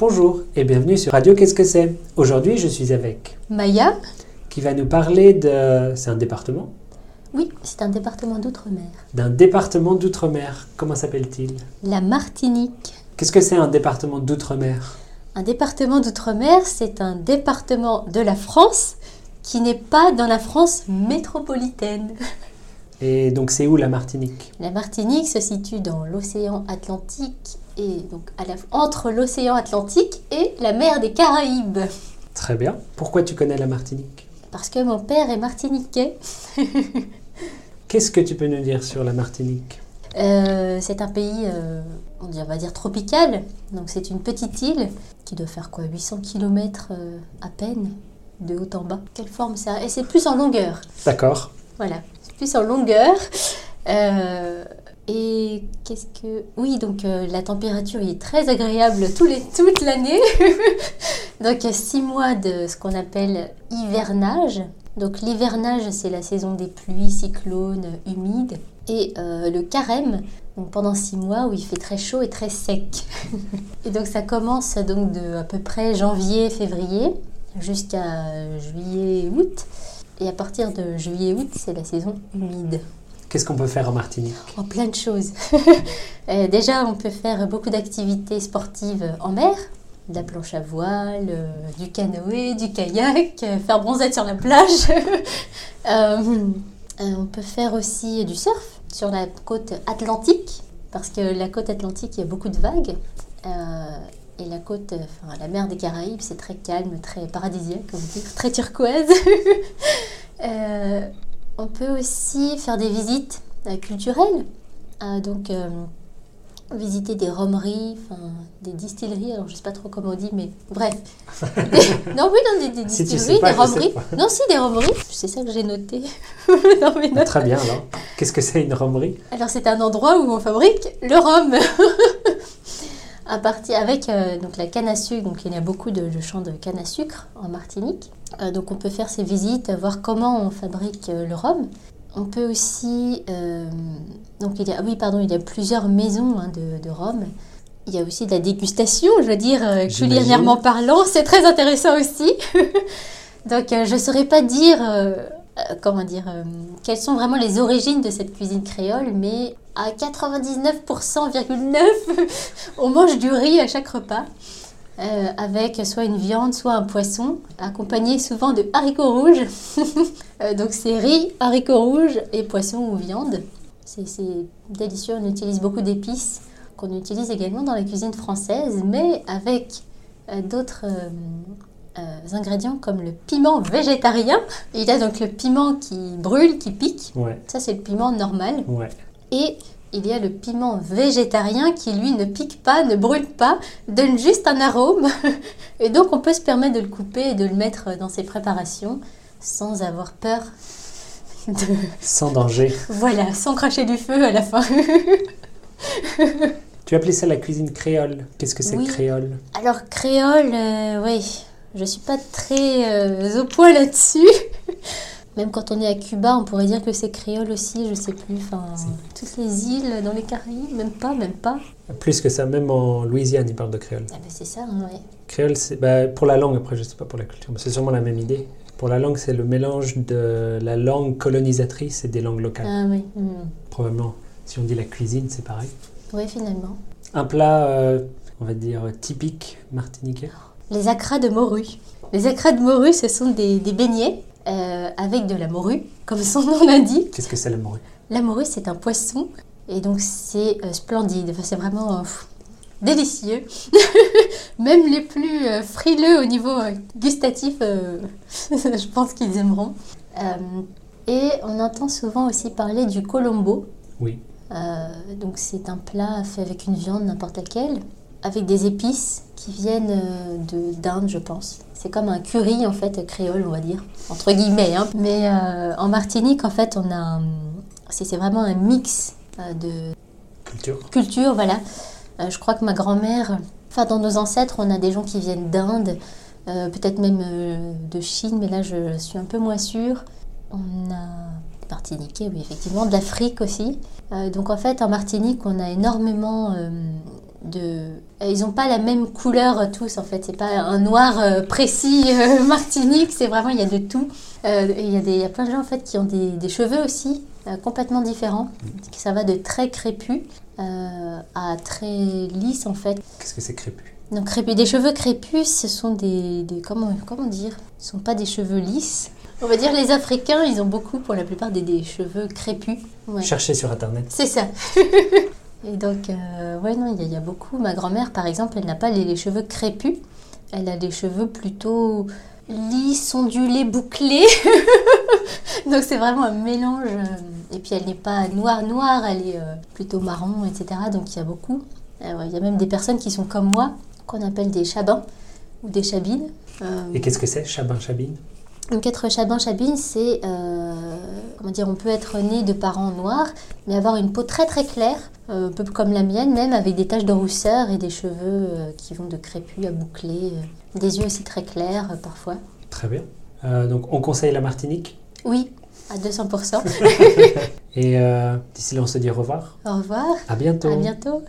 Bonjour et bienvenue sur Radio Qu'est-ce que c'est? Aujourd'hui, je suis avec Maya qui va nous parler de. C'est un département? Oui, c'est un département d'outre-mer. D'un département d'outre-mer. Comment s'appelle-t-il? La Martinique. Qu'est-ce que c'est un département d'outre-mer? Un département d'outre-mer, c'est un département de la France qui n'est pas dans la France métropolitaine. Et donc, c'est où la Martinique? La Martinique se situe dans l'océan Atlantique et donc à la- entre l'océan Atlantique et la mer des Caraïbes. Très bien. Pourquoi tu connais la Martinique? Parce que mon père est martiniquais. Qu'est-ce que tu peux nous dire sur la Martinique? Euh, c'est un pays, euh, on dit- on va dire tropical. Donc c'est une petite île qui doit faire quoi 800 km à peine de haut en bas. Quelle forme ça? Et c'est plus en longueur. D'accord. Voilà, c'est plus en longueur. Euh, et qu'est-ce que... Oui, donc euh, la température est très agréable les, toute l'année. donc euh, six mois de ce qu'on appelle hivernage. Donc l'hivernage, c'est la saison des pluies, cyclones, humides. Et euh, le carême, donc pendant six mois où il fait très chaud et très sec. et donc ça commence donc de à peu près janvier, février jusqu'à juillet, août. Et à partir de juillet-août, c'est la saison humide. Qu'est-ce qu'on peut faire en Martinique? En plein de choses. Euh, déjà, on peut faire beaucoup d'activités sportives en mer. De la planche à voile, euh, du canoë, du kayak, euh, faire bronzette sur la plage. On peut faire aussi du surf sur la côte atlantique, parce que la côte atlantique, il y a beaucoup de vagues. Et la côte, enfin la mer des Caraïbes, c'est très calme, très paradisiaque, on va dire, très turquoise. On peut aussi faire des visites euh, culturelles. Euh, donc, euh, visiter des romeries, des distilleries. Alors, je sais pas trop comment on dit, mais bref. Des- non, oui, non, des, des Si tu distilleries, pas, des romeries. Non, si, des romeries. C'est ça que j'ai noté mes notes. Très bien alors. Qu'est-ce que c'est une romerie? Alors, c'est un endroit où on fabrique le rhum. à partir avec euh, donc la canne à sucre, donc il y a beaucoup de, de champs de canne à sucre en Martinique. Euh, donc on peut faire ces visites, voir comment on fabrique euh, le rhum. On peut aussi donc il y a ah oui pardon il y a plusieurs maisons hein, de, de rhum. Il y a aussi de la dégustation, je veux dire culinairement parlant, c'est très intéressant aussi. donc je saurais pas dire comment dire quelles sont vraiment les origines de cette cuisine créole, mais à 99,9% on mange du riz à chaque repas. euh, avec soit une viande, soit un poisson, accompagné souvent de haricots rouges. Euh, donc c'est riz, haricots rouges et poisson ou viande. C'est délicieux, on utilise beaucoup d'épices qu'on utilise également dans la cuisine française, mais avec euh, d'autres euh, ingrédients comme le piment végétarien. Il y a donc le piment qui brûle, qui pique. Ouais, Ça c'est le piment normal. ouais. Et il y a le piment végétarien qui, lui, ne pique pas, ne brûle pas, donne juste un arôme. Et donc, on peut se permettre de le couper et de le mettre dans ses préparations sans avoir peur de... Sans danger. Voilà, sans cracher du feu à la fin. Tu appelais ça la cuisine créole. Qu'est-ce que c'est Oui. créole? Alors, créole, euh, oui, je suis pas très euh, au point là-dessus. Même quand on est à Cuba, on pourrait dire que c'est créole aussi, je sais plus. Enfin, toutes les îles dans les Caraïbes, même pas, même pas. Plus que ça, même en Louisiane, ils parlent de créole. Ah ben c'est ça, hein, ouais. Créole, c'est bah, pour la langue, après je sais pas pour la culture, mais c'est sûrement la même idée. Pour la langue, c'est le mélange de la langue colonisatrice et des langues locales. Ah oui. hmm. Probablement, si on dit la cuisine, c'est pareil. Oui, finalement. Un plat, euh, on va dire, typique martiniquais. Les acras de morue. Les acras de morue, ce sont des, des beignets euh, avec de la morue, comme son nom l'indique. Qu'est-ce que c'est la morue? La morue, c'est un poisson, et donc c'est euh, splendide. Enfin, c'est vraiment euh, pff, délicieux. Même les plus frileux au niveau gustatif, je pense qu'ils aimeront. Et on entend souvent aussi parler du colombo. Oui. Donc c'est un plat fait avec une viande n'importe laquelle, avec des épices qui viennent euh, de d'Inde, je pense. C'est comme un curry en fait créole, on va dire, entre guillemets. hein. Mais euh, en Martinique, en fait, on a, c'est vraiment un mix euh, de Culture. culture, voilà. Je crois que ma grand-mère, enfin dans nos ancêtres, on a des gens qui viennent d'Inde, euh, peut-être même euh, de Chine, mais là je suis un peu moins sûre. On a Martiniquais, oui, effectivement, de l'Afrique aussi. Euh, donc en fait, en Martinique, on a énormément de... Ils n'ont pas la même couleur tous en fait. C'est pas un noir euh, précis euh, Martinique. C'est vraiment il y a de tout. Euh, Il y, a des- il y a plein de gens en fait qui ont des, des cheveux aussi euh, complètement différents. Ça va de très crépus euh, à très lisses en fait. Qu'est-ce que c'est crépus? Donc crépus, des cheveux crépus, ce sont des, des- comment comment dire? Ce sont pas des cheveux lisses. On va dire les Africains, ils ont beaucoup pour la plupart des, des cheveux crépus. Ouais. Cherchez sur internet. C'est ça. Et donc, euh, non, il y, a- beaucoup. Ma grand-mère, par exemple, elle n'a pas les, cheveux crépus. Elle a des cheveux plutôt lisses, ondulés, bouclés. donc, c'est vraiment un mélange. euh, Et puis, elle n'est pas noire-noire, elle est euh, plutôt marron, etc. Donc, il y a beaucoup. Euh, Il y a même des personnes qui sont comme moi, qu'on appelle des chabins ou des chabines. Et qu'est-ce que c'est Chabin, Chabine donc être chabin-chabine, c'est, euh, comment dire, on peut être né de parents noirs, mais avoir une peau très très claire, euh, un peu comme la mienne, même avec des taches de rousseur et des cheveux euh, qui vont de crépus à bouclés, euh, des yeux aussi très clairs parfois. Très bien. Donc on conseille la Martinique? Oui, à 200%. Et d'ici là, on se dit au revoir. Au revoir, À bientôt. à bientôt.